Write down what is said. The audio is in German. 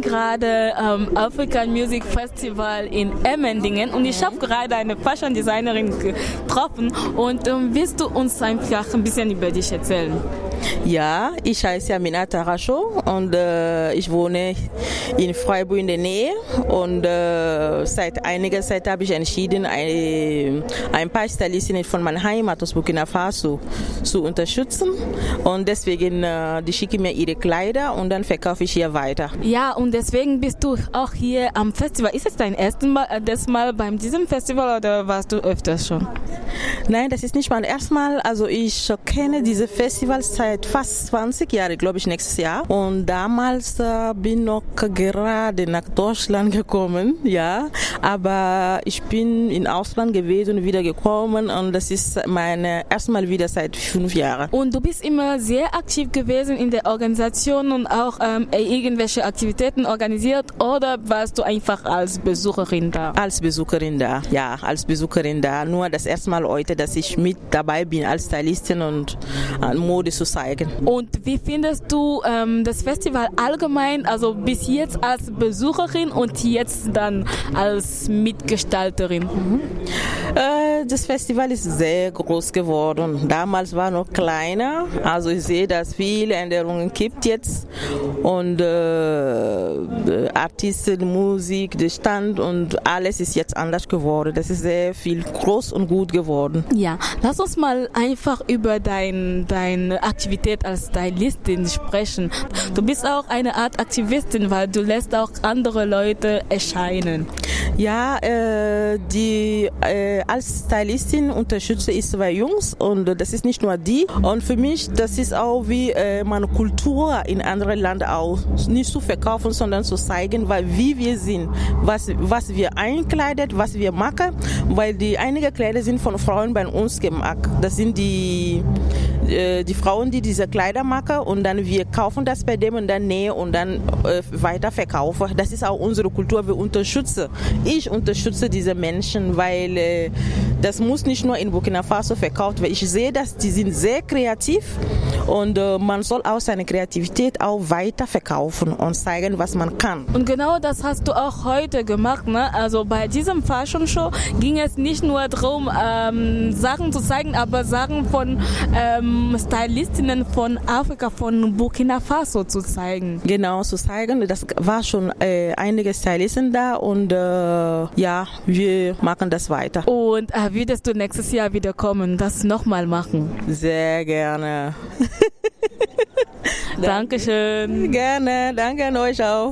Gerade ähm, African Music Festival in Emmendingen und ich habe gerade eine Fashion Designerin getroffen und ähm, willst du uns einfach ein bisschen über dich erzählen? Ja, ich heiße Aminata Racho und äh, ich wohne in Freiburg in der Nähe und äh, seit einiger Zeit habe ich entschieden, ein, ein paar Stylistinnen von meiner Heimat aus Burkina Faso zu unterstützen und deswegen äh, die schicken mir ihre Kleider und dann verkaufe ich hier weiter. Ja, und deswegen bist du auch hier am Festival. Ist es dein erstes Mal, äh, das Mal beim diesem Festival oder warst du öfters schon? Nein, das ist nicht mein erstes Mal. Also ich kenne diese Festivals seit fast 20 Jahren, glaube ich, nächstes Jahr. Und damals äh, bin noch gerade nach Deutschland gekommen, ja. Aber ich bin in Ausland gewesen und wieder gekommen und das ist meine erste Mal wieder seit fünf Jahren. Und du bist immer sehr aktiv gewesen in der Organisation und auch ähm, irgendwelche Aktivitäten organisiert oder warst du einfach als Besucherin da? Als Besucherin da, ja, als Besucherin da. Nur das erste Mal heute, dass ich mit dabei bin als Stylistin und äh, Mode zu zeigen. Und wie findest du ähm, das Festival allgemein, also bis jetzt als Besucherin und jetzt dann als Mitgestalterin? Mhm. Äh, das Festival ist sehr groß geworden. Damals war noch kleiner, also ich sehe, dass viele Änderungen gibt jetzt und äh, Artisten, Musik, der Stand und alles ist jetzt anders geworden. Das ist sehr viel groß und gut geworden. Ja, lass uns mal einfach über dein, deine Aktivität als Stylistin sprechen. Du bist auch eine Art Aktivistin, weil du lässt auch andere Leute erscheinen. Ja, äh, die äh, als Stylistin unterstütze ich zwei Jungs und das ist nicht nur die. Und für mich, das ist auch wie äh, meine Kultur in anderen Ländern auch nicht zu verkaufen, sondern zu zeigen, weil wie wir sind, was was wir einkleidet, was wir machen, weil die einige Kleider sind von Frauen bei uns gemacht. Das sind die äh, die Frauen, die diese Kleider machen und dann wir kaufen das bei dem und dann nähen und dann äh, weiter verkaufen. Das ist auch unsere Kultur. Wir unterstützen. Ich unterstütze diese Menschen, weil äh, das muss nicht nur in Burkina Faso verkauft werden. Ich sehe, dass die sind sehr kreativ und äh, man soll auch seine Kreativität auch weiter verkaufen und zeigen, was man kann. Und genau das hast du auch heute gemacht. Ne? Also bei diesem Fashion Show ging es nicht nur darum, ähm, Sachen zu zeigen, aber Sachen von ähm, Stylistinnen von Afrika, von Burkina Faso zu zeigen. Genau, zu zeigen. Das war schon äh, einige Stylisten da und äh, ja, wir machen das weiter. Und äh, würdest du nächstes Jahr wieder kommen, das nochmal machen? Sehr gerne. Dankeschön. Gerne, danke an euch auch.